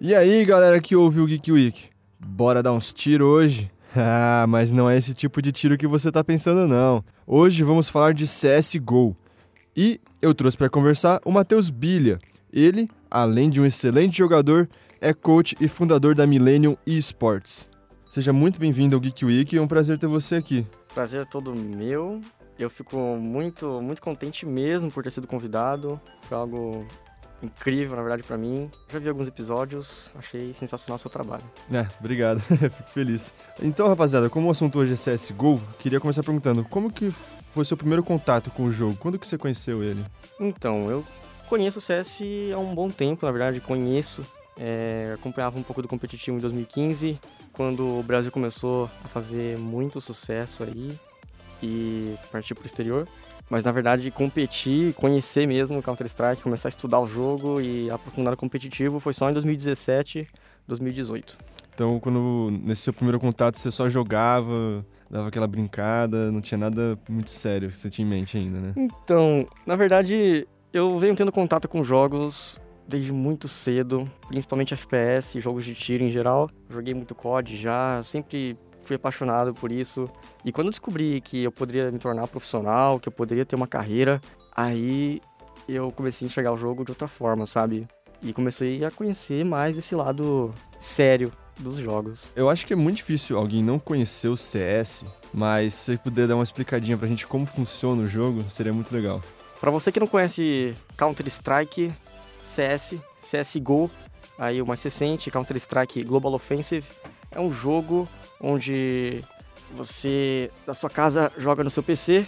E aí, galera que ouve o Geek Week? Bora dar uns tiros hoje? Ah, mas não é esse tipo de tiro que você tá pensando não. Hoje vamos falar de CS:GO. E eu trouxe para conversar o Matheus Bilha. Ele, além de um excelente jogador, é coach e fundador da Millennium Esports. Seja muito bem-vindo ao Geek Week, é um prazer ter você aqui. Prazer é todo meu. Eu fico muito, muito contente mesmo por ter sido convidado. Foi algo incrível, na verdade, para mim. Já vi alguns episódios, achei sensacional o seu trabalho. É, obrigado, fico feliz. Então, rapaziada, como o assunto hoje é CSGO, queria começar perguntando, como que foi seu primeiro contato com o jogo? Quando que você conheceu ele? Então, eu conheço o CS há um bom tempo, na verdade, conheço. É, acompanhava um pouco do competitivo em 2015, quando o Brasil começou a fazer muito sucesso aí e partir para o exterior. Mas na verdade, competir, conhecer mesmo o Counter-Strike, começar a estudar o jogo e aprofundar no competitivo foi só em 2017, 2018. Então, quando nesse seu primeiro contato você só jogava, dava aquela brincada, não tinha nada muito sério que você tinha em mente ainda, né? Então, na verdade, eu venho tendo contato com jogos desde muito cedo, principalmente FPS, jogos de tiro em geral. Joguei muito COD já, sempre fui apaixonado por isso. E quando descobri que eu poderia me tornar profissional, que eu poderia ter uma carreira, aí eu comecei a enxergar o jogo de outra forma, sabe? E comecei a conhecer mais esse lado sério dos jogos. Eu acho que é muito difícil alguém não conhecer o CS, mas se você puder dar uma explicadinha pra gente como funciona o jogo, seria muito legal. Para você que não conhece Counter-Strike, CS, CSGO, aí o mais recente, Counter-Strike Global Offensive, é um jogo onde você da sua casa joga no seu PC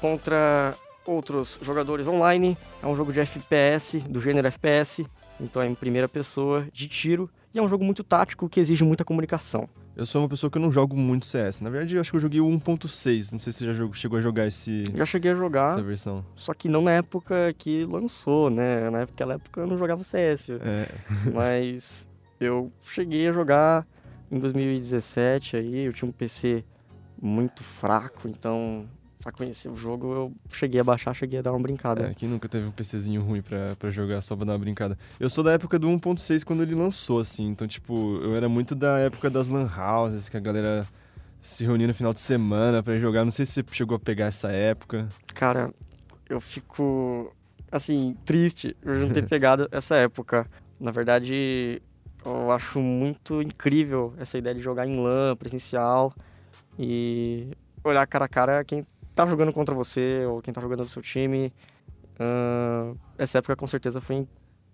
contra outros jogadores online. É um jogo de FPS, do gênero FPS, então é em primeira pessoa, de tiro, e é um jogo muito tático que exige muita comunicação. Eu sou uma pessoa que eu não jogo muito CS. Na verdade, eu acho que eu joguei o 1.6. Não sei se você já chegou a jogar esse. Já cheguei a jogar. Essa versão. Só que não na época que lançou, né? Naquela época eu não jogava CS. É. Mas eu cheguei a jogar em 2017 aí, eu tinha um PC muito fraco, então pra conhecer o jogo eu cheguei a baixar, cheguei a dar uma brincada. É, quem nunca teve um PCzinho ruim pra, pra jogar só pra dar uma brincada? Eu sou da época do 1.6 quando ele lançou, assim, então tipo, eu era muito da época das lan houses, que a galera se reunia no final de semana para jogar, não sei se você chegou a pegar essa época. Cara, eu fico, assim, triste por não ter pegado essa época. Na verdade, eu acho muito incrível essa ideia de jogar em LAN, presencial, e olhar cara a cara quem tá jogando contra você ou quem tá jogando no seu time. Uh, essa época com certeza foi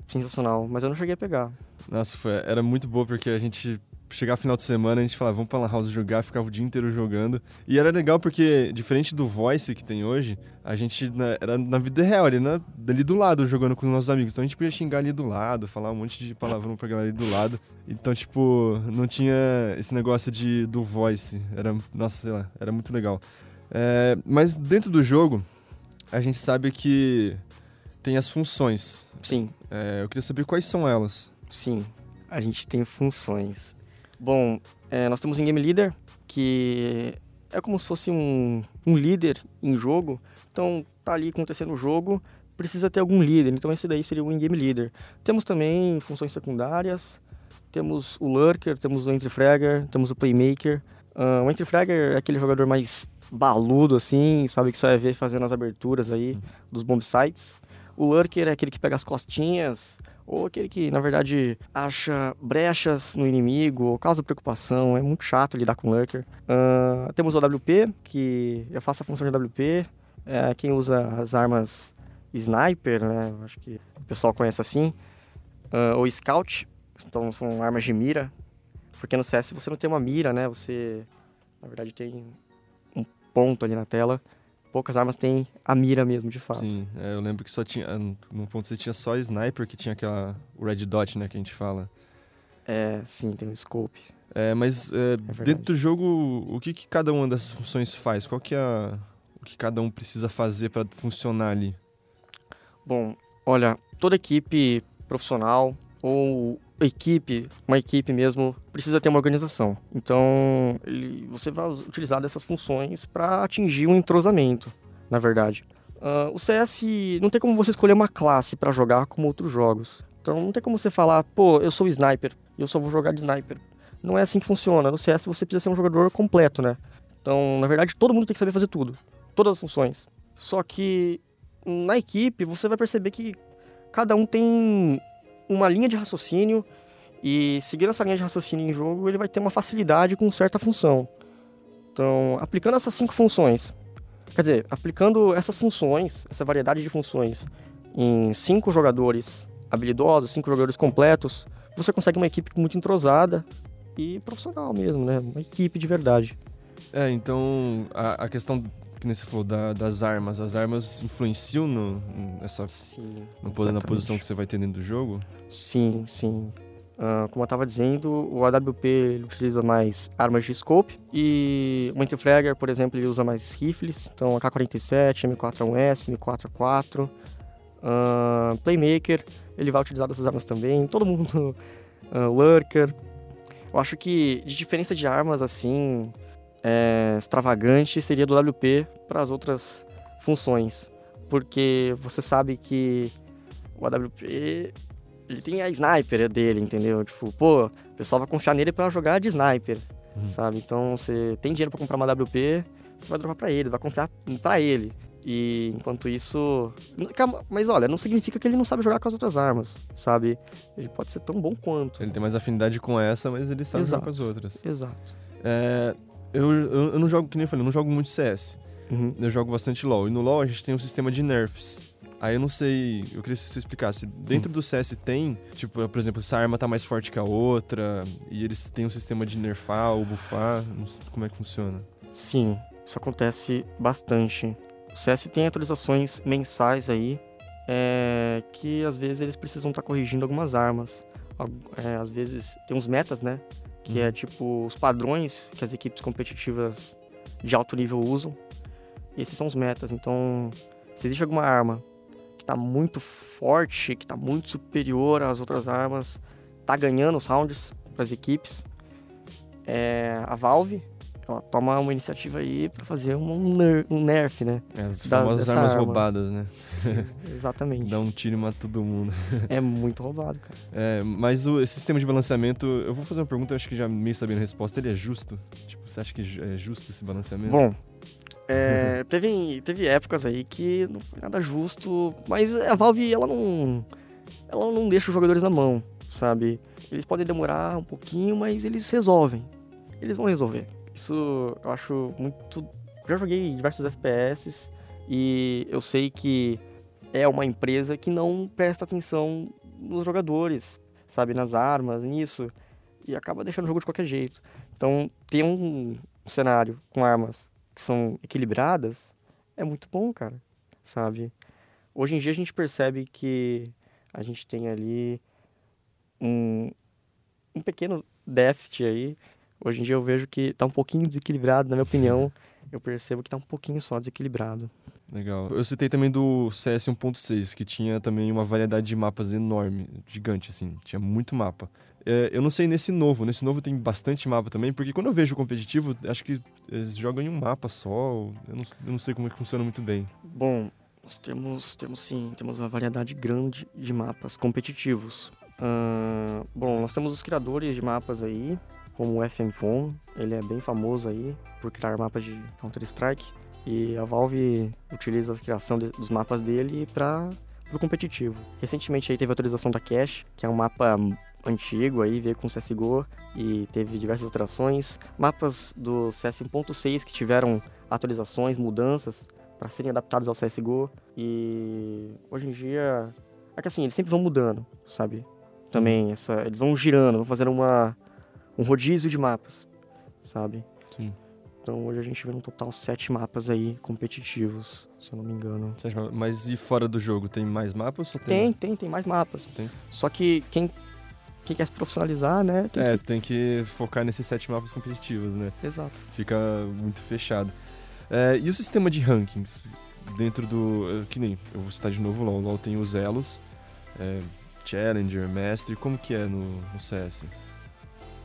sensacional, mas eu não cheguei a pegar. Nossa, foi, era muito boa porque a gente chegar final de semana, a gente falava, vamos pra Lan House jogar, ficava o dia inteiro jogando. E era legal porque, diferente do Voice que tem hoje, a gente na, era na vida real, ali, na, ali do lado, jogando com nossos amigos. Então a gente podia xingar ali do lado, falar um monte de palavrão pra galera ali do lado. Então, tipo, não tinha esse negócio de do Voice. Era, nossa, sei lá, era muito legal. É, mas dentro do jogo, a gente sabe que tem as funções. Sim. É, eu queria saber quais são elas. Sim, a gente tem funções. Bom, é, nós temos um Game Leader, que é como se fosse um, um líder em jogo. Então, tá ali acontecendo o jogo, precisa ter algum líder. Então, esse daí seria o In-Game Leader. Temos também funções secundárias. Temos o Lurker, temos o Entry Fragger, temos o Playmaker. Uh, o Entry Fragger é aquele jogador mais baludo, assim, sabe? Que só vai ver fazendo as aberturas aí uhum. dos bomb sites. O Lurker é aquele que pega as costinhas, ou aquele que, na verdade, acha brechas no inimigo, ou causa preocupação. É muito chato lidar com Lurker. Uh, temos o WP, que eu faço a função de WP. É quem usa as armas Sniper, né? Acho que o pessoal conhece assim. Uh, ou Scout, então são armas de mira. Porque no CS você não tem uma mira, né? Você, na verdade, tem ponto ali na tela. Poucas armas têm a mira mesmo, de fato. Sim, é, eu lembro que só tinha. No ponto você tinha só sniper, que tinha aquela. O red dot, né, que a gente fala. É, sim, tem o scope. É, mas é, é dentro do jogo, o que, que cada uma dessas funções faz? Qual que é a, o que cada um precisa fazer para funcionar ali? Bom, olha, toda equipe profissional ou equipe, uma equipe mesmo, precisa ter uma organização. Então, ele, você vai utilizar dessas funções para atingir um entrosamento, na verdade. Uh, o CS não tem como você escolher uma classe para jogar como outros jogos. Então não tem como você falar, pô, eu sou sniper, eu só vou jogar de sniper. Não é assim que funciona. No CS você precisa ser um jogador completo, né? Então, na verdade, todo mundo tem que saber fazer tudo. Todas as funções. Só que na equipe você vai perceber que cada um tem uma linha de raciocínio e seguindo essa linha de raciocínio em jogo, ele vai ter uma facilidade com certa função. Então, aplicando essas cinco funções, quer dizer, aplicando essas funções, essa variedade de funções em cinco jogadores habilidosos, cinco jogadores completos, você consegue uma equipe muito entrosada e profissional mesmo, né? Uma equipe de verdade. É, então a, a questão que nem você falou da, das armas, as armas influenciam no, nessa, Sim, no poder na posição que você vai ter dentro do jogo? Sim, sim. Uh, como eu estava dizendo, o AWP utiliza mais armas de scope e o Anti-Flagger, por exemplo, ele usa mais rifles, então AK-47, M4A1S, M4A4. Uh, Playmaker, ele vai utilizar dessas armas também. Todo mundo, uh, Lurker. Eu acho que de diferença de armas assim, é, extravagante seria do WP para as outras funções, porque você sabe que o AWP ele tem a sniper dele, entendeu? Tipo, pô, o pessoal vai confiar nele para jogar de sniper, uhum. sabe? Então você tem dinheiro para comprar uma WP, você vai dropar para ele, vai confiar para ele. E enquanto isso. Mas olha, não significa que ele não sabe jogar com as outras armas, sabe? Ele pode ser tão bom quanto. Ele tem mais afinidade com essa, mas ele sabe Exato. jogar com as outras. Exato. É, eu, eu, eu, não jogo, que nem eu falei, eu não jogo muito CS. Uhum. Eu jogo bastante LoL. E no LoL a gente tem um sistema de nerfs. Aí eu não sei, eu queria que você explicasse. Dentro do CS tem, tipo, por exemplo, essa arma tá mais forte que a outra, e eles têm um sistema de nerfar ou buffar, como é que funciona? Sim, isso acontece bastante. O CS tem atualizações mensais aí, é, que às vezes eles precisam estar tá corrigindo algumas armas. É, às vezes tem uns metas, né? Que é uhum. é tipo os padrões que as equipes competitivas de alto nível usam. E esses são os metas. Então, se existe alguma arma que está muito forte, que está muito superior às outras armas, está ganhando os rounds para as equipes, é, a Valve ela toma uma iniciativa aí para fazer um, ner um nerf, né? É, as famosas armas arma. roubadas, né? Exatamente. Dá um tiro e mata todo mundo. é muito roubado, cara. É, mas o, esse sistema de balanceamento, eu vou fazer uma pergunta, eu acho que já meio sabendo a resposta, ele é justo? Tipo, você acha que é justo esse balanceamento? Bom, é, teve, teve épocas aí que não foi nada justo, mas a Valve, ela não, ela não deixa os jogadores na mão, sabe? Eles podem demorar um pouquinho, mas eles resolvem. Eles vão resolver. Isso eu acho muito. Já joguei diversos FPS e eu sei que é uma empresa que não presta atenção nos jogadores, sabe, nas armas, nisso, e acaba deixando o jogo de qualquer jeito. Então, ter um cenário com armas que são equilibradas é muito bom, cara, sabe? Hoje em dia a gente percebe que a gente tem ali um, um pequeno déficit aí Hoje em dia eu vejo que está um pouquinho desequilibrado, na minha opinião. Eu percebo que está um pouquinho só desequilibrado. Legal. Eu citei também do CS 1.6, que tinha também uma variedade de mapas enorme, gigante, assim. Tinha muito mapa. É, eu não sei nesse novo. Nesse novo tem bastante mapa também, porque quando eu vejo o competitivo, acho que eles jogam em um mapa só. Eu não, eu não sei como é que funciona muito bem. Bom, nós temos, temos sim, temos uma variedade grande de mapas competitivos. Uh, bom, nós temos os criadores de mapas aí, como o FM Phone, ele é bem famoso aí por criar mapas de Counter-Strike e a Valve utiliza a criação de, dos mapas dele para o competitivo. Recentemente aí teve a atualização da Cache, que é um mapa antigo aí, veio com CSGO e teve diversas alterações. Mapas do CS 1.6 que tiveram atualizações, mudanças para serem adaptados ao CSGO e hoje em dia é que assim, eles sempre vão mudando, sabe? Também essa, eles vão girando, vão fazendo uma um rodízio de mapas, sabe? Sim. Então hoje a gente vê no total sete mapas aí competitivos, se eu não me engano. Mas e fora do jogo, tem mais mapas? Tem, tem, tem, tem mais mapas. Tem. Só que quem, quem quer se profissionalizar, né? Tem é, que... tem que focar nesses sete mapas competitivos, né? Exato. Fica muito fechado. É, e o sistema de rankings? Dentro do. Que nem. Eu vou citar de novo o LoL. O LoL tem os elos, é, Challenger, Mestre. Como que é no, no CS?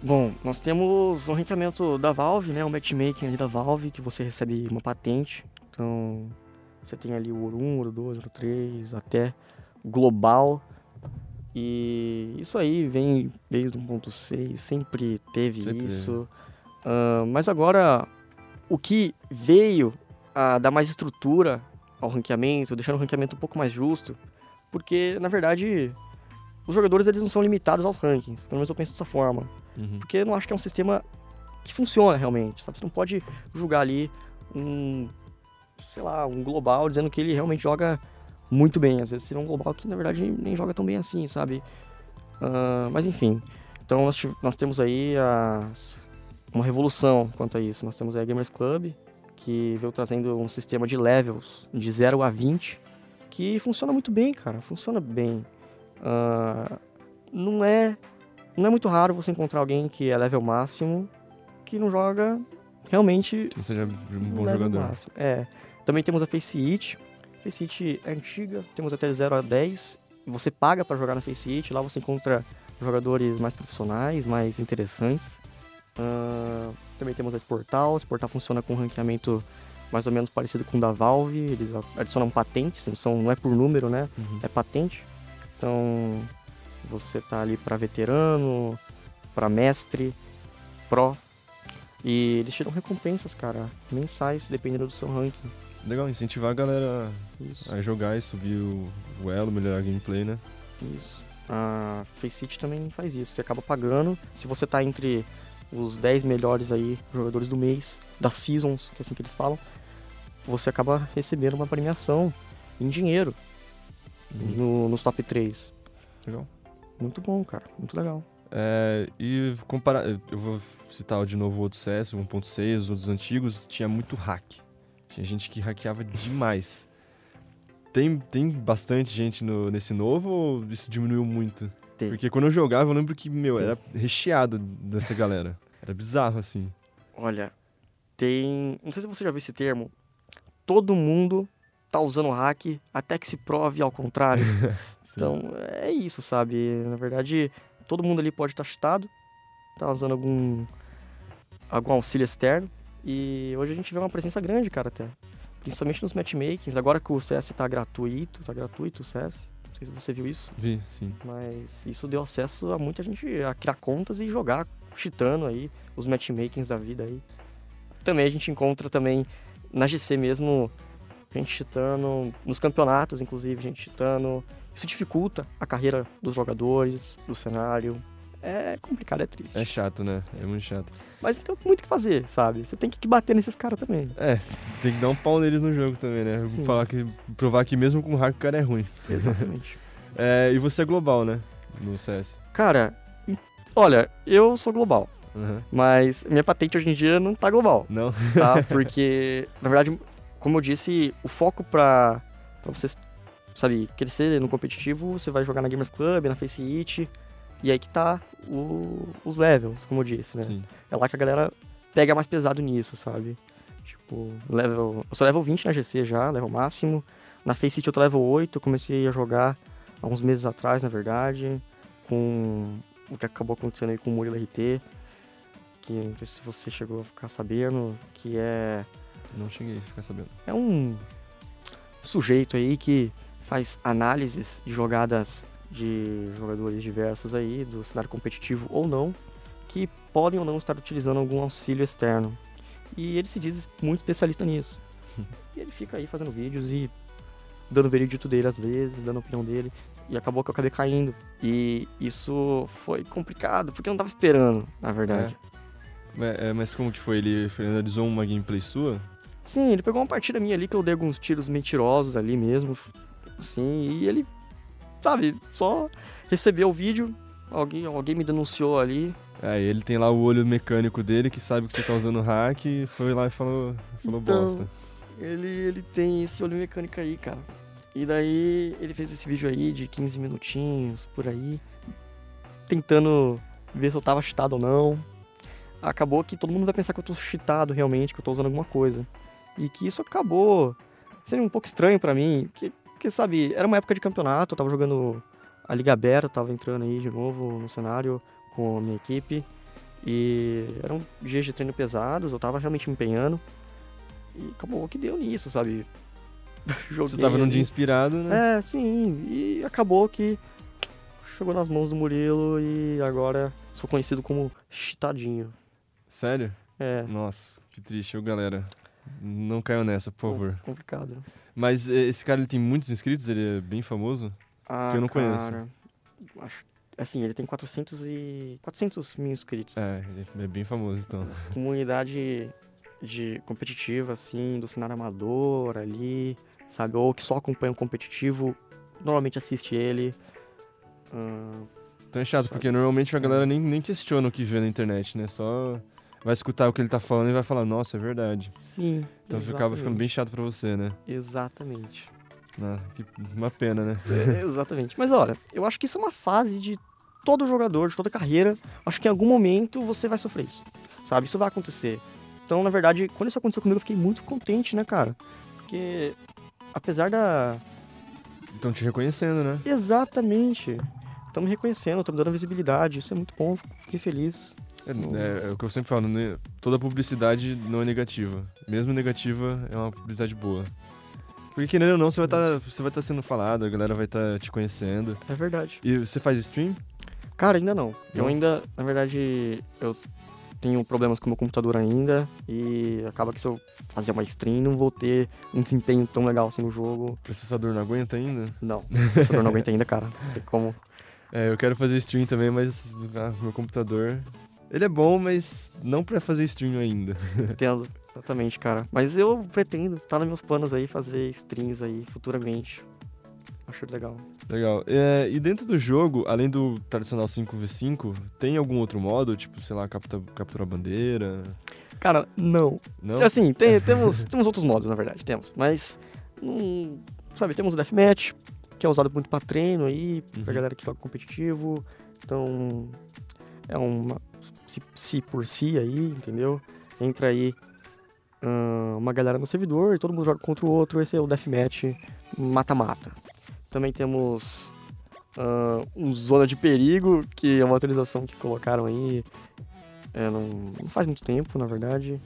Bom, nós temos o ranqueamento da Valve, né? O matchmaking ali da Valve, que você recebe uma patente. Então, você tem ali o Ouro 1, Ouro 2, Ouro 3, até global. E isso aí vem desde 1.6, sempre teve Sempre isso. Ah, mas agora, o que veio a dar mais estrutura ao ranqueamento, deixando o ranqueamento um pouco mais justo, porque, na verdade, os jogadores eles não são limitados aos rankings, pelo menos eu penso dessa forma. Uhum. Porque eu não acho que é um sistema que funciona realmente, sabe? Você não pode julgar ali um, sei lá, um global dizendo que ele realmente joga muito bem. Às vezes seria um global que, na verdade, nem joga tão bem assim, sabe? Ah, mas enfim, então nós, nós temos aí as- uma revolução quanto a isso. Nós temos aí a Gamers Club, que veio trazendo um sistema de levels de 0 a 20, que funciona muito bem, cara. Funciona bem. Ah, não é não é muito raro você encontrar alguém que é level máximo que não joga realmente Que seja um bom jogador. máximo. É. Também temos a Face It. Face It é antiga, temos até 0 a 10. Você paga para jogar na Face It, lá você encontra jogadores mais profissionais, mais interessantes. Ah, também temos a Sportal. A Sportal funciona com um ranqueamento mais ou menos parecido com o da Valve. Eles adicionam patentes, não, são, não é por número, né? Uhum. é patente. Então, você tá ali para veterano, para mestre, pro. E eles tiram recompensas, cara, mensais, dependendo do seu ranking. Legal, incentivar a galera Isso, a jogar e subir o, o elo, melhorar a gameplay, né? isso. A Faceit também faz isso. Você acaba pagando. Se você tá entre os 10 melhores aí jogadores do mês, das seasons, que é assim que eles falam, você acaba recebendo uma premiação em dinheiro no- nos top 3. Legal. Muito bom, cara. Muito legal. É, e comparar, eu vou citar de novo o outro CS, o 1.6, os outros antigos, tinha muito hack. Tinha gente que hackeava demais. Tem, tem bastante gente no- nesse novo ou isso diminuiu muito? Tem. Porque quando eu jogava, eu lembro que, meu, Tem. era recheado dessa galera. Era bizarro, assim. Olha, tem. Não sei se você já viu esse termo. Todo mundo tá usando hack até que se prove ao contrário. Então, é isso, sabe? Na verdade, todo mundo ali pode estar cheatado, tá usando algum, algum auxílio externo. E hoje a gente vê uma presença grande, cara, até. Principalmente nos matchmakings. Agora que o CS tá gratuito, tá gratuito o CS. Não sei se você viu isso. Vi, sim. Mas isso deu acesso a muita gente a criar contas e jogar, cheatando aí, os matchmakings da vida aí. Também a gente encontra também na GC mesmo, gente cheatando, nos campeonatos inclusive, gente cheatando. Isso dificulta a carreira dos jogadores, do cenário. É complicado, é triste. É chato, né? É muito chato. Mas tem muito o que fazer, sabe? Você tem que bater nesses caras também. É, tem que dar um pau neles no jogo também, né? Sim. Falar que, provar que mesmo com hack o cara é ruim. Exatamente. É, e você é global, né? No CS. cara, olha, eu sou global, Aham. mas minha patente hoje em dia não tá global. Não? tá? Porque, na verdade, como eu disse, o foco pra, pra você, sabe, crescer no competitivo, você vai jogar na Gamers Club, na Face It, e aí que tá o- os levels, como eu disse, né? Sim. É lá que a galera pega mais pesado nisso, sabe? Tipo, level. Eu sou level 20 na GC já, level máximo. Na Face It eu tô level 8, eu comecei a jogar há uns meses atrás, na verdade, com o que acabou acontecendo aí com o Murilo RT, que não sei se você chegou a ficar sabendo, que é Não cheguei a ficar sabendo. é um sujeito aí que faz análises de jogadas de jogadores diversos aí, do cenário competitivo ou não, que podem ou não estar utilizando algum auxílio externo. E ele se diz muito especialista nisso. e ele fica aí fazendo vídeos e dando veredito dele às vezes, dando a opinião dele. E acabou que eu acabei caindo. E isso foi complicado, porque eu não tava esperando, na verdade. Mas, é, mas como que foi? Ele analisou uma gameplay sua? Sim, ele pegou uma partida minha ali que eu dei alguns tiros mentirosos ali mesmo. Sim, e ele, sabe, só recebeu o vídeo, alguém, alguém me denunciou ali. É, ele tem lá o olho mecânico dele que sabe que você tá usando hack e foi lá e falou, falou Então, bosta. Ele, ele tem esse olho mecânico aí, cara. E daí ele fez esse vídeo aí de 15 minutinhos, por aí, tentando ver se eu tava cheatado ou não. Acabou que todo mundo vai pensar que eu tô cheatado realmente, que eu tô usando alguma coisa. E que isso acabou sendo um pouco estranho pra mim, porque, porque, sabe, era uma época de campeonato, eu tava jogando a Liga Aberta, eu tava entrando aí de novo no cenário com a minha equipe. E eram dias de treino pesados, eu tava realmente me empenhando. E acabou que deu nisso, sabe? Você tava num dia inspirado, né? É, sim. E acabou que chegou nas mãos do Murilo e agora sou conhecido como Chitadinho. Sério? É. Nossa, que triste, ô galera. Não caiam nessa, por favor. Complicado. Mas esse cara ele tem muitos inscritos, ele é bem famoso? Ah, Que eu não conheço. cara, Acho, assim, ele tem 400 e 400 mil inscritos. É, ele é bem famoso então. Comunidade de competitiva, assim, do cenário amador ali, sabe? Ou que só acompanha o competitivo, normalmente assiste ele. Ah, Então é chato, porque normalmente a galera nem, nem questiona o que vê na internet, né? Só vai escutar o que ele tá falando e vai falar, nossa, é verdade. sim. Então acaba ficando bem chato pra você, né? Exatamente. Ah, uma pena, né? É, exatamente. Mas olha, eu acho que isso é uma fase de todo jogador, de toda carreira. Acho que em algum momento você vai sofrer isso. Sabe? Isso vai acontecer. Então, na verdade, quando isso aconteceu comigo, eu fiquei muito contente, né, cara? Porque, apesar da. Estão te reconhecendo, né? Exatamente. Estão me reconhecendo, estão me dando visibilidade. Isso é muito bom. Fiquei feliz. É, é- é o que eu sempre falo, né? toda publicidade não é negativa. Mesmo negativa é uma publicidade boa. Porque querendo ou não, você vai estar você vai tá sendo falado, a galera vai estar te conhecendo. É verdade. E você faz stream? Cara, ainda não. Eu Não? ainda, na verdade, eu tenho problemas com o meu computador ainda. E acaba que se eu fazer uma stream, não vou ter um desempenho tão legal assim no jogo. O processador não aguenta ainda? Não, o processador não aguenta ainda, cara. Não tem como. É, eu quero fazer stream também, mas ah, meu computador. Ele é bom, mas não pra fazer stream ainda. Entendo. Exatamente, cara. Mas eu pretendo, tá nos meus planos aí, fazer streams aí futuramente. Acho legal. Legal. É, e dentro do jogo, além do tradicional 5v5, tem algum outro modo? Tipo, sei lá, capta, capturar bandeira? Cara, não. Não? Assim, tem- temos, temos outros modos, na verdade, temos. Mas, hum, sabe, temos o Deathmatch, que é usado muito pra treino aí, pra Uhum. galera que joga competitivo. Então, é uma se, se por si aí, entendeu? Entra aí hum, uma galera no servidor e todo mundo joga contra o outro. Esse é o Deathmatch mata-mata. Também temos hum, um Zona de Perigo, que é uma atualização que colocaram aí é, não, não faz muito tempo, na verdade.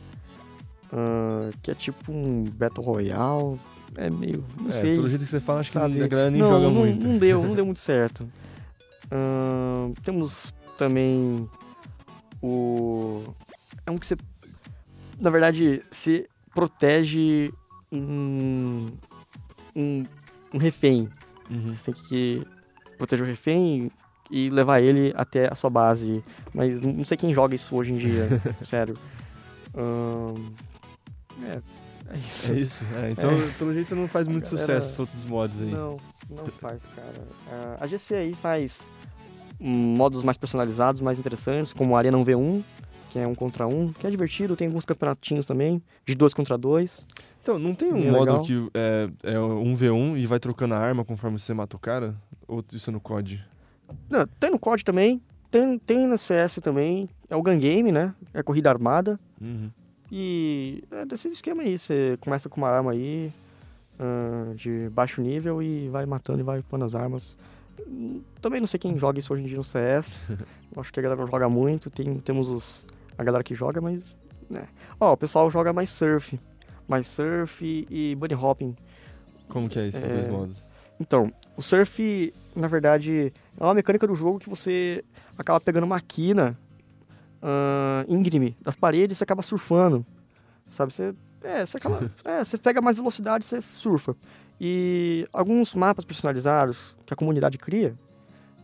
Ah, que é tipo um Battle Royale. É meio. Não é, sei. pelo jeito que você fala, acho sabe? que a galera nem não, joga não, muito. Não deu, não deu muito certo. Ahn, temos também o. É um que você. Na verdade, você protege um. um, um refém. Uhum. Você tem que proteger o refém e levar ele até a sua base. Mas não sei quem joga isso hoje em dia, sério. É, é isso. É isso. É, então, pelo jeito, não faz muito galera- sucesso esses outros mods aí. Não, não faz, cara. Ah, A GC aí faz modos mais personalizados, mais interessantes, como Arena 1v1, que é um contra um, que é divertido. Tem alguns campeonatinhos também, de dois contra dois. Então, não tem um Bem modo legal. que é, é um V1 e vai trocando a arma conforme você mata o cara? Ou isso é no COD? Não, tem no COD também, tem, tem no CS também. É o Gun Game, né? É corrida armada. Uhum. E é desse esquema aí, você começa com uma arma aí ah, de baixo nível e vai matando e vai pondo as armas. Também não sei quem joga isso hoje em dia no CS. Acho que a galera não joga muito. Tem, temos os, a galera que joga, mas. Né. Ó, o pessoal joga mais surf. Mais surf e bunny hopping. Como que é esses É. dois modos? Então, o surf, na verdade, é uma mecânica do jogo que você acaba pegando uma quina ah, íngreme das paredes e você acaba surfando. Sabe? Você, é, você acaba. é, você pega mais velocidade e você surfa. E alguns mapas personalizados que a comunidade cria,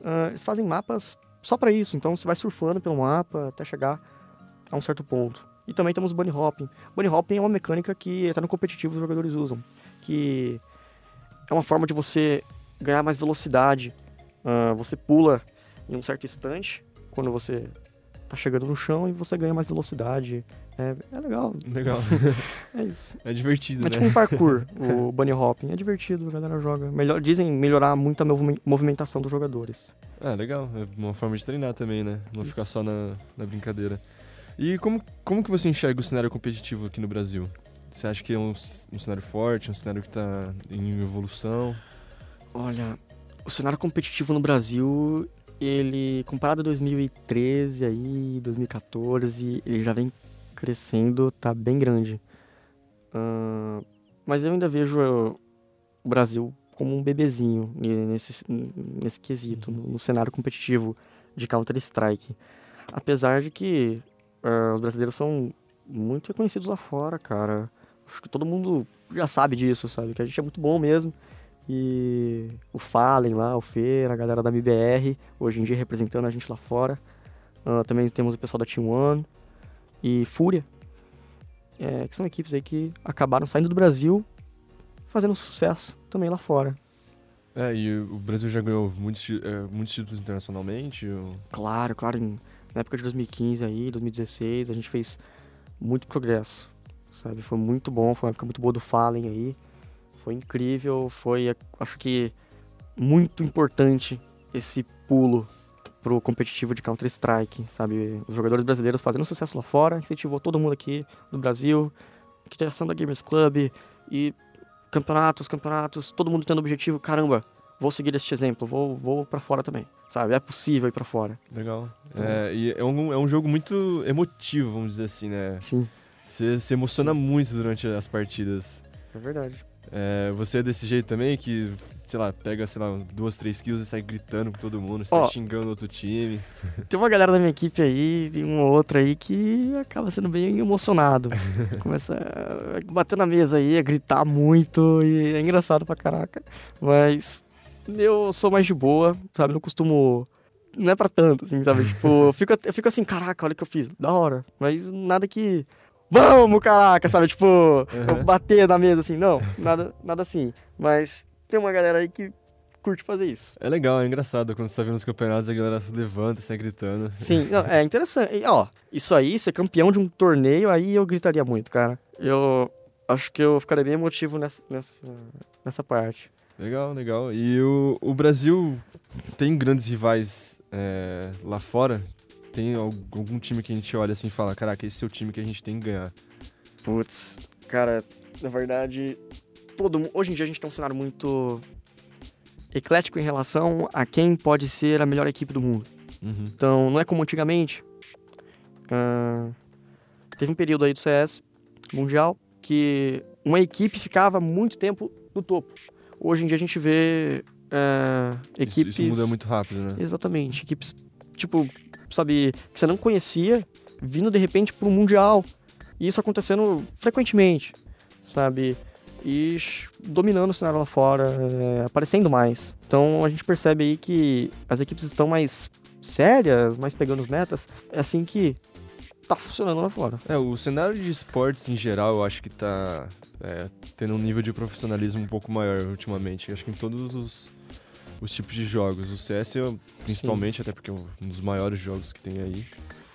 ah, eles fazem mapas só para isso. Então você vai surfando pelo mapa até chegar a um certo ponto. E também temos bunny hopping. Bunny hopping é uma mecânica que até no competitivo os jogadores usam. Que é uma forma de você ganhar mais velocidade. Ah, você pula em um certo instante quando você tá chegando no chão e você ganha mais velocidade. É, é legal, Legal. é isso. é divertido, É tipo né? um parkour, o bunny hopping. É divertido, a galera joga. Melhor, dizem melhorar muito a movi- movimentação dos jogadores. Ah, legal. É uma forma de treinar também, né? Não ficar só na, na brincadeira. E como, como que você enxerga o cenário competitivo aqui no Brasil? Você acha que é um, um cenário forte, um cenário que tá em evolução? Olha, o cenário competitivo no Brasil, ele, comparado a 2013 aí, 2014, ele já vem crescendo, tá bem grande. Ahn, mas eu ainda vejo eh, o Brasil como um bebezinho nesse, nesse quesito, no, no cenário competitivo de Counter-Strike. Apesar de que uh, os brasileiros são muito reconhecidos lá fora, cara. Acho que todo mundo já sabe disso, sabe? Que a gente é muito bom mesmo. E o Fallen lá, o Fer, a galera da MBR, hoje em dia representando a gente lá fora. Uh, também temos o pessoal da Team One e Fúria, é, que são equipes aí que acabaram saindo do Brasil, fazendo sucesso também lá fora. É, e o Brasil já ganhou muitos, é, muitos títulos internacionalmente? Ou... Claro, claro. Na época de 2015 aí, 2016, a gente fez muito progresso, sabe? Foi muito bom, foi uma época muito boa do Fallen aí. Foi incrível, foi, acho que, muito importante esse pulo pro competitivo de Counter-Strike, sabe? Os jogadores brasileiros fazendo sucesso lá fora, incentivou todo mundo aqui no Brasil, criação da Gamers Club e campeonatos, campeonatos, todo mundo tendo objetivo, caramba, vou seguir este exemplo, vou, vou para fora também, sabe? É possível ir para fora. Legal. Então, é, e é um, é um jogo muito emotivo, vamos dizer assim, né? Sim. Você se emociona Sim. muito durante as partidas. É verdade. É, você é desse jeito também, que, sei lá, pega, sei lá, duas, três kills e sai gritando com todo mundo, sai xingando outro time. Tem uma galera da minha equipe aí, tem um ou outro aí que acaba sendo bem emocionado. Começa a bater na mesa aí, a gritar muito, e é engraçado pra caraca. Mas eu sou mais de boa, sabe? Não costumo. Não é pra tanto, assim, sabe? Tipo, eu fico, eu fico assim, caraca, olha o que eu fiz, da hora. Mas nada que vamos, caraca, sabe? Tipo, uhum. bater na mesa assim, não, nada, nada assim. Mas tem uma galera aí que curte fazer isso. É legal, é engraçado quando você tá vendo os campeonatos, a galera se levanta, sai gritando. Sim, não, é interessante. E, ó, isso aí, ser campeão de um torneio, aí eu gritaria muito, cara. Eu acho que eu ficaria bem emotivo nessa, nessa, nessa parte. Legal, legal. E o, o Brasil tem grandes rivais é, lá fora? Tem algum time que a gente olha assim e fala, caraca, esse é o time que a gente tem que ganhar? Putz, cara, na verdade, todo hoje em dia a gente tem um cenário muito eclético em relação a quem pode ser a melhor equipe do mundo. Uhum. Então, não é como antigamente. Uh, teve um período aí do CS mundial que uma equipe ficava muito tempo no topo. Hoje em dia a gente vê uh, equipes. Isso, isso muda muito rápido, né? Exatamente. Equipes, tipo, sabe, que você não conhecia, vindo de repente para o Mundial. E isso acontecendo frequentemente, sabe? E dominando o cenário lá fora, é, aparecendo mais. Então a gente percebe aí que as equipes estão mais sérias, mais pegando os metas. É assim que tá funcionando lá fora. É, o cenário de esportes em geral eu acho que tá é, tendo um nível de profissionalismo um pouco maior ultimamente. Acho que em todos os os tipos de jogos. O CS, principalmente, Sim. até porque é um dos maiores jogos que tem aí.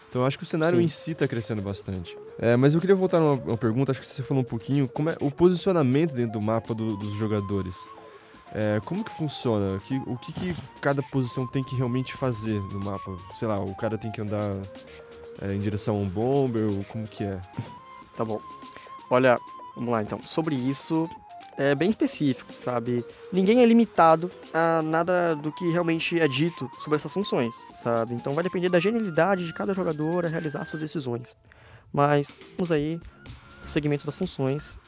Então acho que o cenário Sim. em si está crescendo bastante. É, mas eu queria voltar numa uma pergunta, acho que você falou um pouquinho, como é o posicionamento dentro do mapa do, dos jogadores. É, como que funciona? Que, o que, que, cada posição tem que realmente fazer no mapa? Sei lá, o cara tem que andar é, em direção a um bomber, ou como que é? Tá bom. Olha, vamos lá então. Sobre isso, é, bem específico, sabe? Ninguém é limitado a nada do que realmente é dito sobre essas funções, sabe? Então vai depender da genialidade de cada jogador a realizar suas decisões. Mas temos aí o segmento das funções.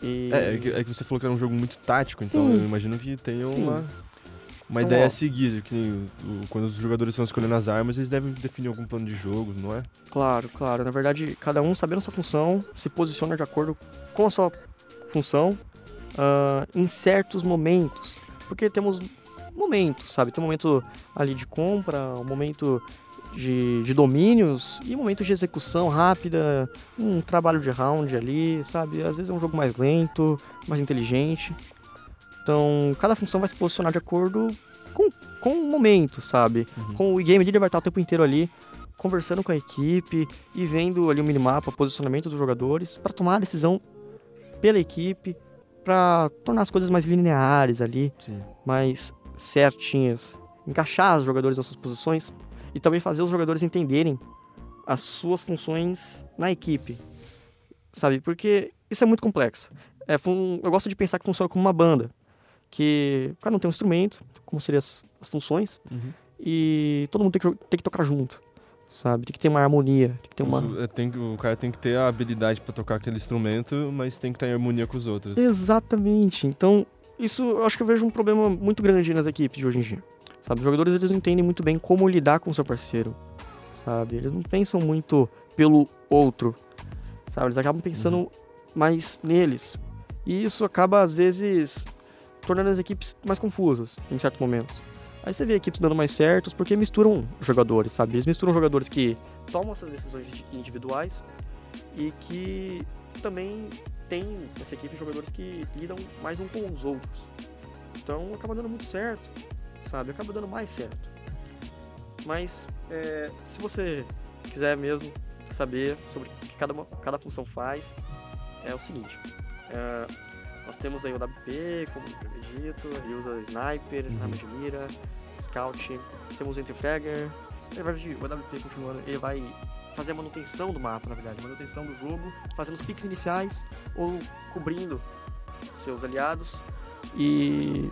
E... É, é que, é que você falou que era um jogo muito tático, então Sim. eu imagino que tenha uma, uma então, ideia ó, a seguir. Que quando os jogadores estão escolhendo as armas, eles devem definir algum plano de jogo, não é? Claro, claro. Na verdade, cada um sabendo a sua função, se posiciona de acordo com a sua função uh, em certos momentos. Porque temos momentos, sabe? Tem um momento ali de compra, um momento de, de domínios e um momento de execução rápida, um trabalho de round ali, sabe? Às vezes é um jogo mais lento, mais inteligente. Então, cada função vai se posicionar de acordo com, com o momento, sabe? Uhum. Com o game ele vai estar o tempo inteiro ali conversando com a equipe e vendo ali o minimapa, posicionamento dos jogadores para tomar a decisão pela equipe para tornar as coisas mais lineares ali, Sim. mais certinhas, encaixar os jogadores nas suas posições e também fazer os jogadores entenderem as suas funções na equipe, sabe? Porque isso é muito complexo. É, eu gosto de pensar que funciona como uma banda, que o cara não tem um instrumento, como seriam as, as funções, uhum. e todo mundo tem que, tem que tocar junto sabe? Tem que ter uma harmonia, tem que ter uma... É, tem, o cara tem que ter a habilidade para tocar aquele instrumento, mas tem que estar em harmonia com os outros. Exatamente. Então, isso eu acho que eu vejo um problema muito grande nas equipes de hoje em dia. Sabe, os jogadores eles não entendem muito bem como lidar com o seu parceiro, sabe? Eles não pensam muito pelo outro, sabe? Eles acabam pensando uhum. mais neles. E isso acaba às vezes tornando as equipes mais confusas em certos momentos. Aí você vê equipes dando mais certos porque misturam jogadores, sabe? Eles misturam jogadores que tomam essas decisões individuais e que também tem essa equipe de jogadores que lidam mais um com os outros. Então acaba dando muito certo, sabe? Acaba dando mais certo. Mas é, se você quiser mesmo saber sobre o que cada, cada função faz, é o seguinte. É, nós temos aí o WP, como eu acredito, ele usa Sniper, uhum. arma de mira, Scout, temos ele vai, o WP continuando, ele vai fazer a manutenção do mapa, na verdade, manutenção do jogo, fazendo os picks iniciais ou cobrindo seus aliados. E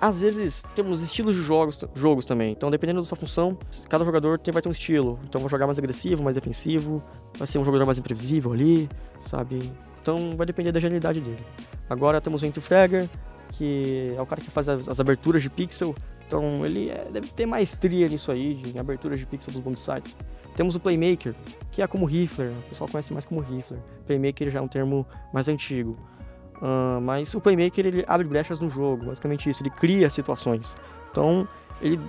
às vezes temos estilos de jogos, jogos também. Então, dependendo da sua função, cada jogador tem, vai ter um estilo. Então, vou jogar mais agressivo, mais defensivo, vai ser um jogador mais imprevisível ali, sabe? Então, vai depender da agilidade dele. Agora temos o Fragger, que é o cara que faz as, as aberturas de pixel. Então, ele é, deve ter maestria nisso aí, de aberturas de pixel dos bomb sites. Temos o Playmaker, que é como Rifler, o pessoal conhece mais como Rifler. Playmaker já é um termo mais antigo. Uh, mas o Playmaker ele abre brechas no jogo, basicamente isso, ele cria situações. Então ele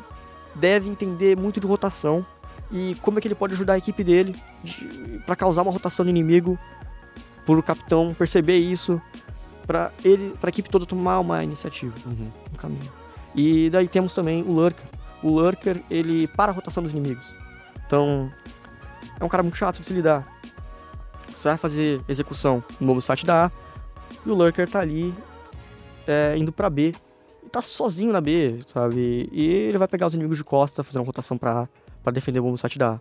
deve entender muito de rotação e como é que ele pode ajudar a equipe dele para causar uma rotação no inimigo, para o capitão perceber isso, para ele, para a equipe toda tomar uma iniciativa uhum. no caminho. E daí temos também o Lurker. O Lurker ele para a rotação dos inimigos. Então, é um cara muito chato de se lidar. Você vai fazer execução no novo site da A, e o Lurker tá ali é, indo pra B. E tá sozinho na B, sabe? E ele vai pegar os inimigos de costa, fazer uma rotação pra A, pra defender o bombo site da A.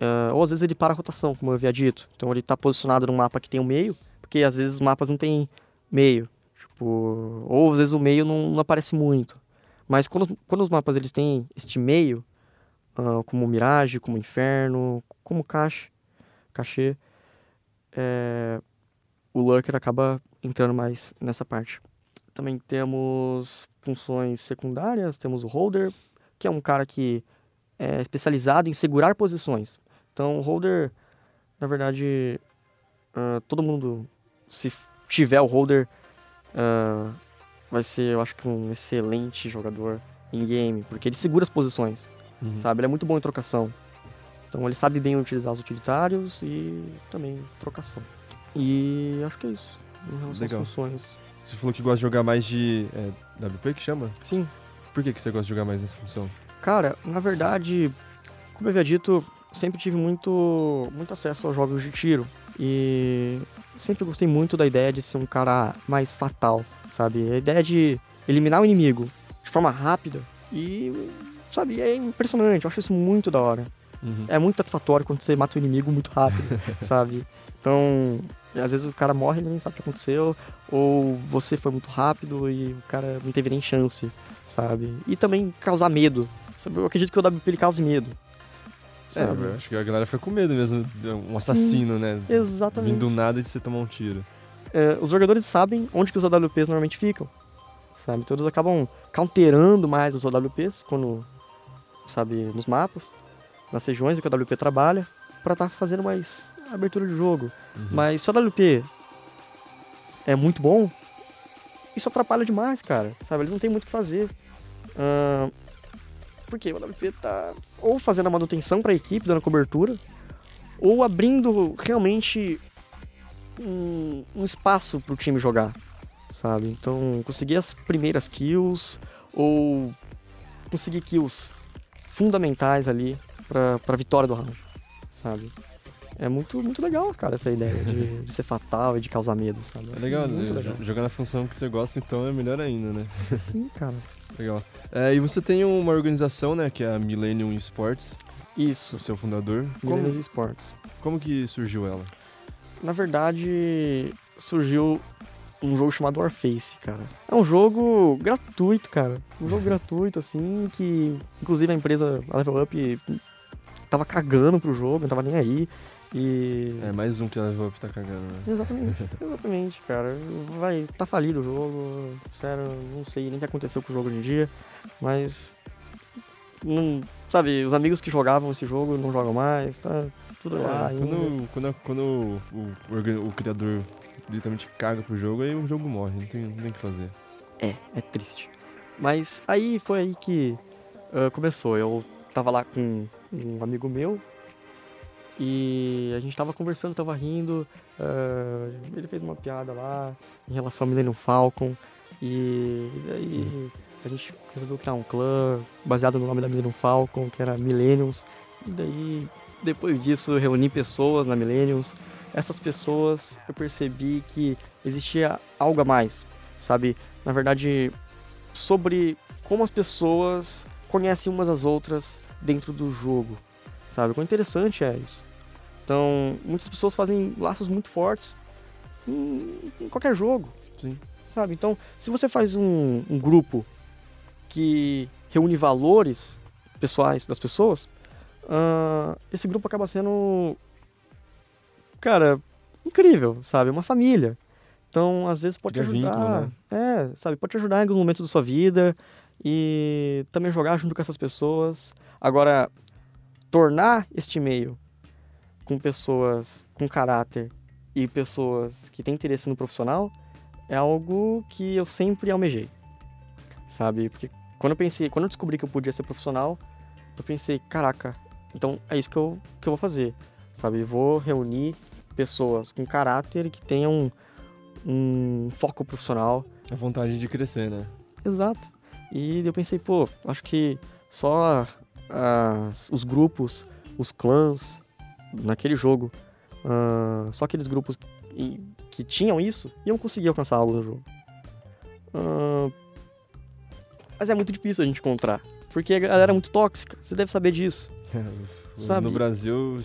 É, ou às vezes ele para a rotação, como eu havia dito. Então ele tá posicionado num mapa que tem um meio, porque às vezes os mapas não tem meio. Tipo, ou às vezes o meio não, não aparece muito. Mas quando, quando os mapas eles têm este meio, uh, como Mirage, como Inferno, como Cache, Cachê, é, o Lurker acaba entrando mais nessa parte. Também temos funções secundárias, temos o Holder, que é um cara que é especializado em segurar posições. Então, o Holder, na verdade, uh, todo mundo, se tiver o Holder, uh, vai ser, eu acho que um excelente jogador em game, porque ele segura as posições uhum. sabe? Ele é muito bom em trocação. Então ele sabe bem utilizar os utilitários e também trocação. E acho que é isso. Em relação Legal. às funções. Você falou que gosta de jogar mais de é, WP que chama? Sim. Por que, que você gosta de jogar mais nessa função? Cara, na verdade, como eu havia dito, sempre tive muito, muito acesso aos jogos de tiro. E sempre gostei muito da ideia de ser um cara mais fatal, sabe? A ideia de eliminar o inimigo de forma rápida e sabe? É impressionante, eu acho isso muito da hora. Uhum. É muito satisfatório quando você mata o inimigo muito rápido, sabe? Então, às vezes o cara morre e nem sabe o que aconteceu, ou você foi muito rápido e o cara não teve nem chance, sabe? E também causar medo. Sabe? Eu acredito que o WP ele cause medo. É, sabe? É, acho que a galera fica com medo mesmo, um assassino, Sim, né? Exatamente. Vindo do nada de você tomar um tiro. É, os jogadores sabem onde que os AWPs normalmente ficam, sabe? Todos acabam counterando mais os AWPs quando sabe, nos mapas, nas regiões que a WP trabalha, para estar tá fazendo mais abertura de jogo. Uhum. Mas se a WP é muito bom, isso atrapalha demais, cara. Sabe, eles não têm muito o que fazer. Uh, porque o WP tá ou fazendo a manutenção para a equipe, dando cobertura, ou abrindo realmente um, um espaço para o time jogar, sabe? Então, conseguir as primeiras kills ou conseguir kills fundamentais ali para a vitória do round, sabe? É muito, muito legal, cara, essa ideia de, de ser fatal e de causar medo, sabe? É legal, muito né? legal. Jogar na função que você gosta, então, é melhor ainda, né? Sim, cara. Legal. É, e você tem uma organização, né, que é a Millennium Sports. Isso. Seu fundador. Millennium como, Sports. Como que surgiu ela? Na verdade, surgiu um jogo chamado Warface, cara. É um jogo gratuito, cara. Um jogo gratuito, assim, que inclusive a empresa a Level Up tava cagando pro jogo, não tava nem aí. E. É mais um que levou pra tá cagando, né? Exatamente, exatamente, cara. Vai, tá falido o jogo. Sério, não sei nem o que aconteceu com o jogo hoje em dia, mas. Não, sabe, os amigos que jogavam esse jogo não jogam mais, tá tudo lá. É, ainda. quando quando, quando o, o, o criador literalmente caga pro jogo, aí o jogo morre, não tem, não tem o que fazer. É, é triste. Mas aí foi aí que ah, começou. Eu tava lá com um amigo meu e a gente tava conversando, tava rindo. ah, ele fez uma piada lá em relação ao Millennium Falcon e aí a gente resolveu criar um clã baseado no nome da Millennium Falcon, que era Millenniums. E daí, depois disso, eu reuni pessoas na Millenniums. Essas pessoas eu percebi que existia algo a mais, sabe? Na verdade, sobre como as pessoas conhecem umas às outras dentro do jogo, sabe? O quão interessante é isso. Então, muitas pessoas fazem laços muito fortes em, em qualquer jogo, Sim. sabe? Então, se você faz um, um grupo que reúne valores pessoais das pessoas, ah, esse grupo acaba sendo, cara, incrível, sabe? Uma família. Então, às vezes pode ajudar, né? é, sabe? Pode te ajudar em alguns momentos da sua vida e também jogar junto com essas pessoas. Agora, tornar este meio com pessoas com caráter e pessoas que têm interesse no profissional é algo que eu sempre almejei, sabe? Porque quando eu pensei, quando eu descobri que eu podia ser profissional, eu pensei, caraca, então é isso que eu, que eu vou fazer, sabe? Vou reunir pessoas com caráter que tenham um foco profissional. A vontade de crescer, né? Exato. E eu pensei, pô, acho que só as- os grupos, os clãs naquele jogo, ah, só aqueles grupos e- que tinham isso iam conseguir alcançar algo no jogo. Ah, mas é muito difícil a gente encontrar, porque a galera é muito tóxica, você deve saber disso. Sabe? No Brasil,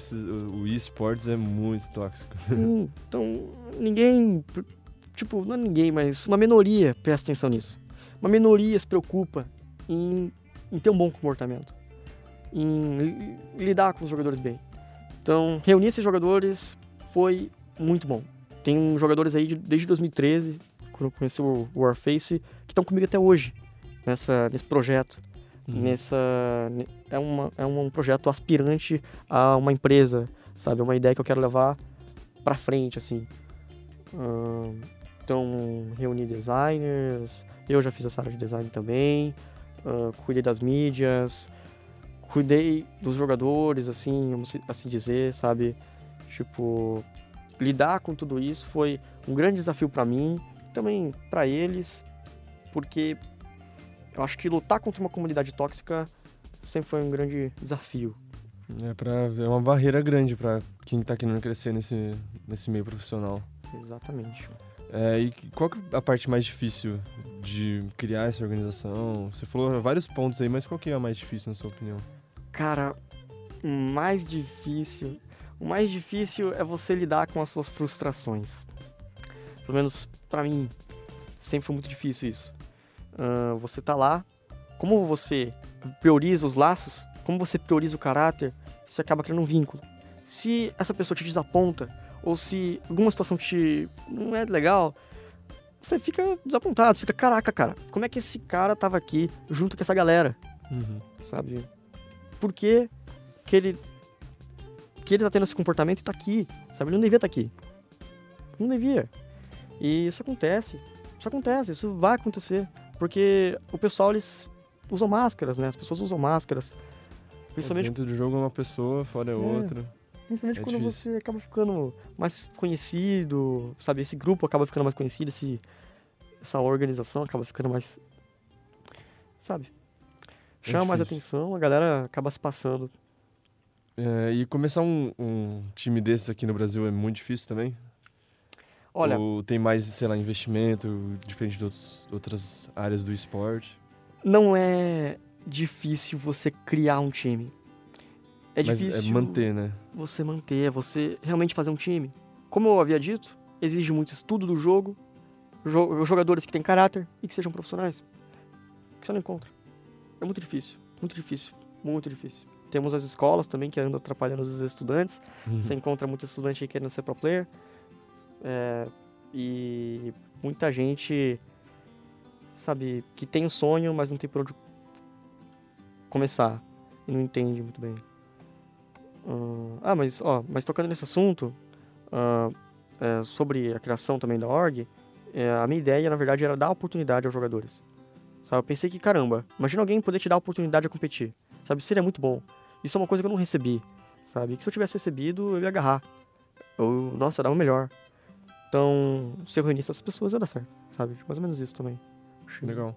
o eSports é muito tóxico. Sim, então ninguém, tipo, não é ninguém, mas uma minoria presta atenção nisso. Uma minoria se preocupa em, em ter um bom comportamento, em li- lidar com os jogadores bem. Então, reunir esses jogadores foi muito bom. Tem jogadores aí de- desde 2013, quando eu conheci o Warface, que estão comigo até hoje, nessa, nesse projeto Uhum. nessa ne- é, uma, é um projeto aspirante a uma empresa, sabe? É uma ideia que eu quero levar pra frente, assim. Ahn, então, reunir designers, eu já fiz essa área de design também, ahn, cuidei das mídias, cuidei dos jogadores, assim, vamos assim dizer, sabe? Tipo, lidar com tudo isso foi um grande desafio pra mim, também pra eles, porque eu acho que lutar contra uma comunidade tóxica sempre foi um grande desafio. É, pra, é uma barreira grande pra quem tá querendo crescer nesse, nesse meio profissional. Exatamente. É, e qual é a parte mais difícil de criar essa organização? Você falou vários pontos aí, mas qual que é a mais difícil na sua opinião? Cara, o mais difícil. O mais difícil é você lidar com as suas frustrações. Pelo menos pra mim, sempre foi muito difícil isso. Ahn, você tá lá, como você prioriza os laços, como você prioriza o caráter, você acaba criando um vínculo. Se essa pessoa te desaponta, ou se alguma situação te não é legal, você fica desapontado, fica, caraca, cara, como é que esse cara tava aqui junto com essa galera? Uhum. sabe? Por que, que ele que ele tá tendo esse comportamento e tá aqui, sabe? Ele não devia estar aqui. Não devia. E isso acontece. Isso acontece, isso vai acontecer. Porque o pessoal, eles usam máscaras, né? As pessoas usam máscaras. Principalmente, Dentro do jogo é uma pessoa, fora é outra. principalmente é quando difícil. você acaba ficando mais conhecido, sabe? Esse grupo acaba ficando mais conhecido, esse, essa organização acaba ficando mais. Sabe? Chama mais É difícil. atenção, a galera acaba se passando. É, e começar um, um time desses aqui no Brasil é muito difícil também? Olha, Ou tem mais, sei lá, investimento, diferente de outros, outras áreas do esporte? não é difícil você criar um time. É mas difícil é manter, né? você manter, é você realmente fazer um time. Como eu havia dito, exige muito estudo do jogo, jo- jogadores que têm caráter e que sejam profissionais. Que você não encontra. É muito difícil, muito difícil, muito difícil. Temos as escolas também que andam atrapalhando os estudantes. Uhum. Você encontra muito estudante aí querendo ser pro player. É, e muita gente, sabe, que tem o sonho, mas não tem por onde começar. E não entende muito bem. Hum, ah, mas, ó, mas tocando nesse assunto, ah, é, sobre a criação também da org, é, a minha ideia, na verdade, era dar oportunidade aos jogadores. Sabe, eu pensei que, caramba, imagina alguém poder te dar a oportunidade de competir. Sabe, isso seria muito bom. Isso é uma coisa que eu não recebi, sabe? Que se eu tivesse recebido, eu ia agarrar. Eu, nossa, eu dava o melhor. Então, se eu reunisse essas pessoas, ia dar certo, sabe? Mais ou menos isso também. Legal.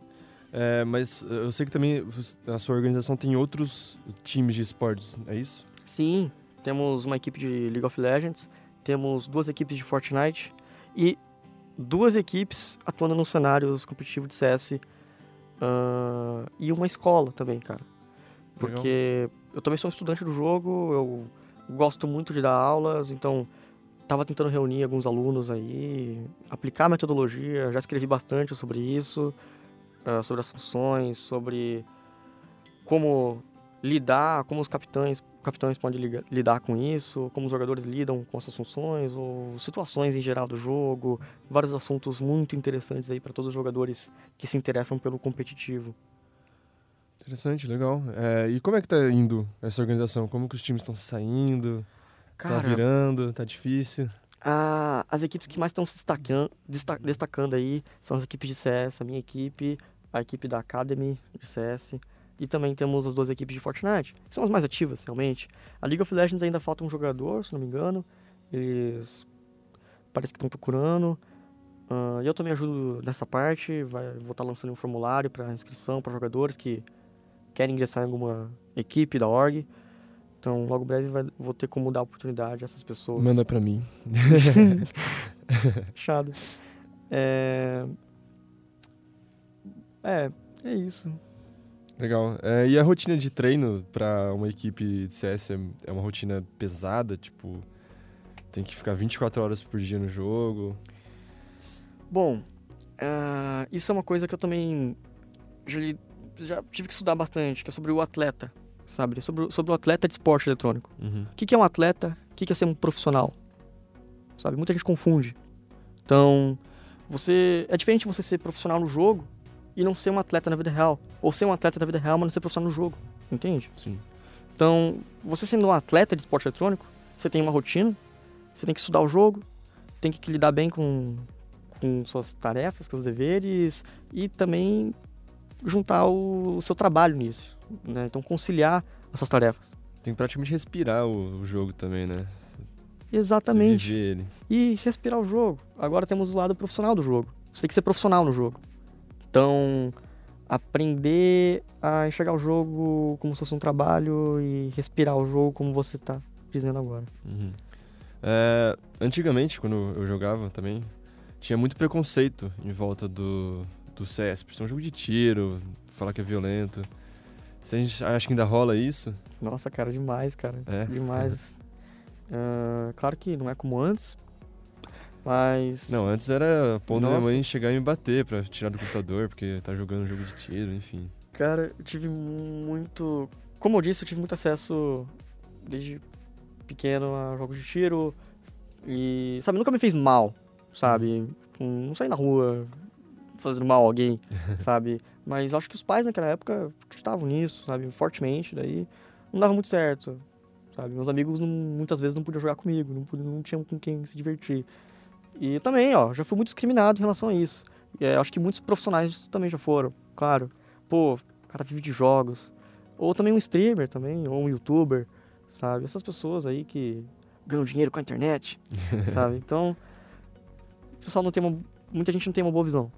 É, mas eu sei que também a sua organização tem outros times de esportes, é isso? Sim, temos uma equipe de League of Legends, temos duas equipes de Fortnite e duas equipes atuando nos cenários competitivos de CS ah, e uma escola também, cara. Porque eu também sou estudante do jogo, eu gosto muito de dar aulas, então tava tentando reunir alguns alunos aí, aplicar a metodologia, já escrevi bastante sobre isso, ah, sobre as funções, sobre como lidar, como os capitães, capitães podem liga- lidar com isso, como os jogadores lidam com essas funções, ou situações em geral do jogo, vários assuntos muito interessantes aí para todos os jogadores que se interessam pelo competitivo. Interessante, legal. É, e como é que tá indo essa organização? Como que os times estão saindo? tá virando? Tá difícil? a- as equipes que mais estão se destacando, desta- destacando aí são as equipes de CS, a minha equipe, a equipe da Academy de CS, e também temos as duas equipes de Fortnite, que são as mais ativas, realmente. A League of Legends ainda falta um jogador, se não me engano, eles parece que estão procurando. E eu também ajudo nessa parte, vai, vou estar lançando um formulário para inscrição para jogadores que querem ingressar em alguma equipe da org. Então, logo breve vai- vou ter como dar oportunidade a essas pessoas. Manda pra mim. Fechado. É... é, é isso. Legal. É, e a rotina de treino pra uma equipe de CS é, é uma rotina pesada? Tipo, tem que ficar 24 horas por dia no jogo? Bom, ah, isso é uma coisa que eu também já, já tive que estudar bastante, que é sobre o atleta, sabe? Sobre, sobre o atleta de esporte eletrônico. Uhum. O que, que é um atleta? O que, que é ser um profissional? Sabe? Muita gente confunde. Então, você é diferente você ser profissional no jogo e não ser um atleta na vida real. Ou ser um atleta na vida real, mas não ser profissional no jogo. Entende? Sim. Então, você sendo um atleta de esporte eletrônico, você tem uma rotina, você tem que estudar o jogo, tem que lidar bem com, com suas tarefas, com os deveres e também juntar o, o seu trabalho nisso. Né? Então, conciliar as suas tarefas. Tem que praticamente respirar o, o jogo também, né? Exatamente. E respirar o jogo. Agora temos o lado profissional do jogo. Você tem que ser profissional no jogo. Então, aprender a enxergar o jogo como se fosse um trabalho e respirar o jogo como você está dizendo agora. Uhum. É, antigamente, quando eu jogava também, tinha muito preconceito em volta do, do CS. Por ser um jogo de tiro, falar que é violento. Você acha que ainda rola isso? Nossa, cara, demais, cara. É. Demais. Ah, claro que não é como antes, mas. Não, antes era ponto da minha mãe chegar e me bater pra tirar do computador, porque tá jogando um jogo de tiro, enfim. Cara, eu tive muito. Como eu disse, eu tive muito acesso desde pequeno a jogos de tiro. E, sabe, nunca me fez mal, sabe? Hum, Não saí na rua fazendo mal a alguém, sabe? Mas acho que os pais naquela época acreditavam nisso, sabe? Fortemente, daí não dava muito certo, sabe? Meus amigos não- muitas vezes não podiam jogar comigo, não, podiam, não tinham com quem se divertir. E também, ó, já fui muito discriminado em relação a isso. E, é, acho que muitos profissionais também já foram, claro. Pô, o cara vive de jogos. Ou também um streamer também, ou um youtuber, sabe? Essas pessoas aí que ganham dinheiro com a internet, sabe? Então, o pessoal não tem uma... Muita gente não tem uma boa visão.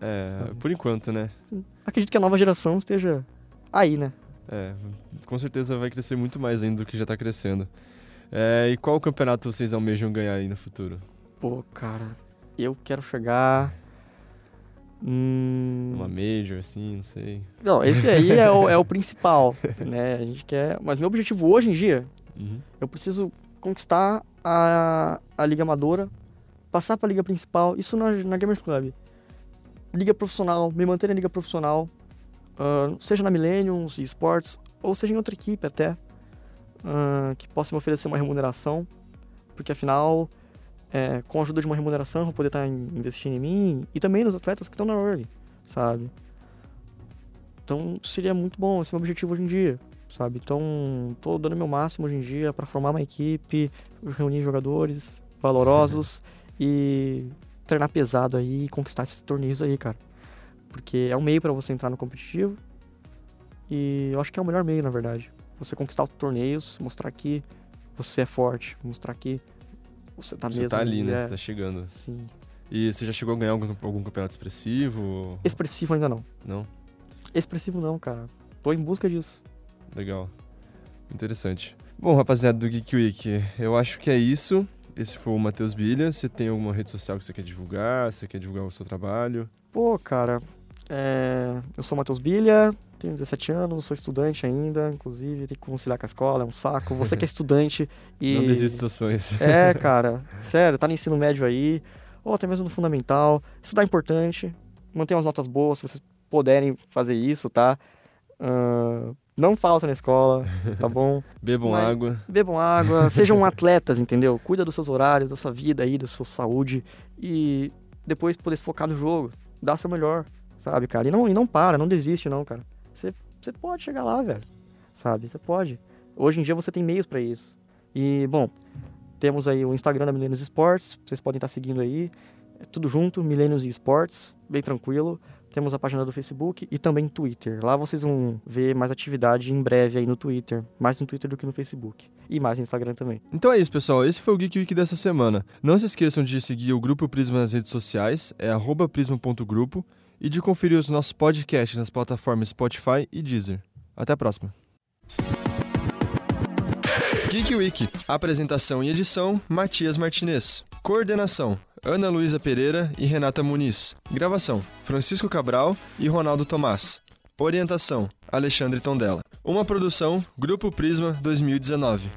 É, Sabe. por enquanto, né? Acredito que a nova geração esteja aí, né? É, com certeza vai crescer muito mais ainda do que já tá crescendo. É, e qual campeonato vocês almejam ganhar aí no futuro? Pô, cara, eu quero chegar... Hum... Uma Major, assim, não sei. Não, esse aí é o, é o principal, né? A gente quer... Mas meu objetivo hoje em dia Uhum. Eu preciso conquistar a, a Liga Amadora, passar para a Liga Principal, isso na, na Gamers Club. Liga Profissional, me manter na Liga Profissional, ah, seja na Millennium, Esports, ou seja em outra equipe até. uh, que possa me oferecer uma remuneração, porque afinal, é, com a ajuda de uma remuneração, vou poder estar tá investindo em mim e também nos atletas que estão na early, sabe? Então seria muito bom, esse é o meu objetivo hoje em dia, sabe? Então tô dando meu máximo hoje em dia para formar uma equipe, reunir jogadores valorosos e treinar pesado aí e conquistar esses torneios aí, cara. Porque é um meio para você entrar no competitivo e eu acho que é o melhor meio, na verdade. Você conquistar os torneios, mostrar que você é forte, mostrar que você tá você mesmo. Você tá ali, né? É... Você tá chegando. Sim. E você já chegou a ganhar algum, algum campeonato expressivo? Expressivo ainda não. Não? Expressivo não, cara. Tô em busca disso. Legal. Interessante. Bom, rapaziada do Geek Week, eu acho que é isso. Esse foi o Matheus Bilha. Você tem alguma rede social que você quer divulgar? Você quer divulgar o seu trabalho? Pô, cara, é... eu sou o Matheus Bilha, tenho 17 anos, sou estudante ainda, inclusive, tem que conciliar com a escola, é um saco. Você que é estudante e. Não desiste dos sonhos. É, cara, sério, tá no ensino médio aí, ou até mesmo no fundamental. Estudar é importante, manter umas notas boas, se vocês puderem fazer isso, tá? Uh, não falta na escola, tá bom? bebam Mas, água. Bebam água, sejam atletas, entendeu? Cuida dos seus horários, da sua vida aí, da sua saúde e depois poder se focar no jogo, dar seu melhor, sabe, cara? E não, e não para, não desiste não, cara. Você, pode chegar lá, velho, sabe? Você pode. Hoje em dia você tem meios para isso. E, bom, temos aí o Instagram da Milênios Esportes, vocês podem estar seguindo aí. É tudo junto, Milênios Esportes, bem tranquilo. Temos a página do Facebook e também Twitter. Lá vocês vão ver mais atividade em breve aí no Twitter. Mais no Twitter do que no Facebook. E mais no Instagram também. Então é isso, pessoal. Esse foi o Geek Week dessa semana. Não se esqueçam de seguir o Grupo Prisma nas redes sociais. É prisma.grupo. E de conferir os nossos podcasts nas plataformas Spotify e Deezer. Até a próxima. Geek Week. Apresentação e edição, Matias Martinez. Coordenação, Ana Luísa Pereira e Renata Muniz. Gravação: Francisco Cabral e Ronaldo Tomás. Orientação: Alexandre Tondela. Uma produção Grupo Prisma 2019.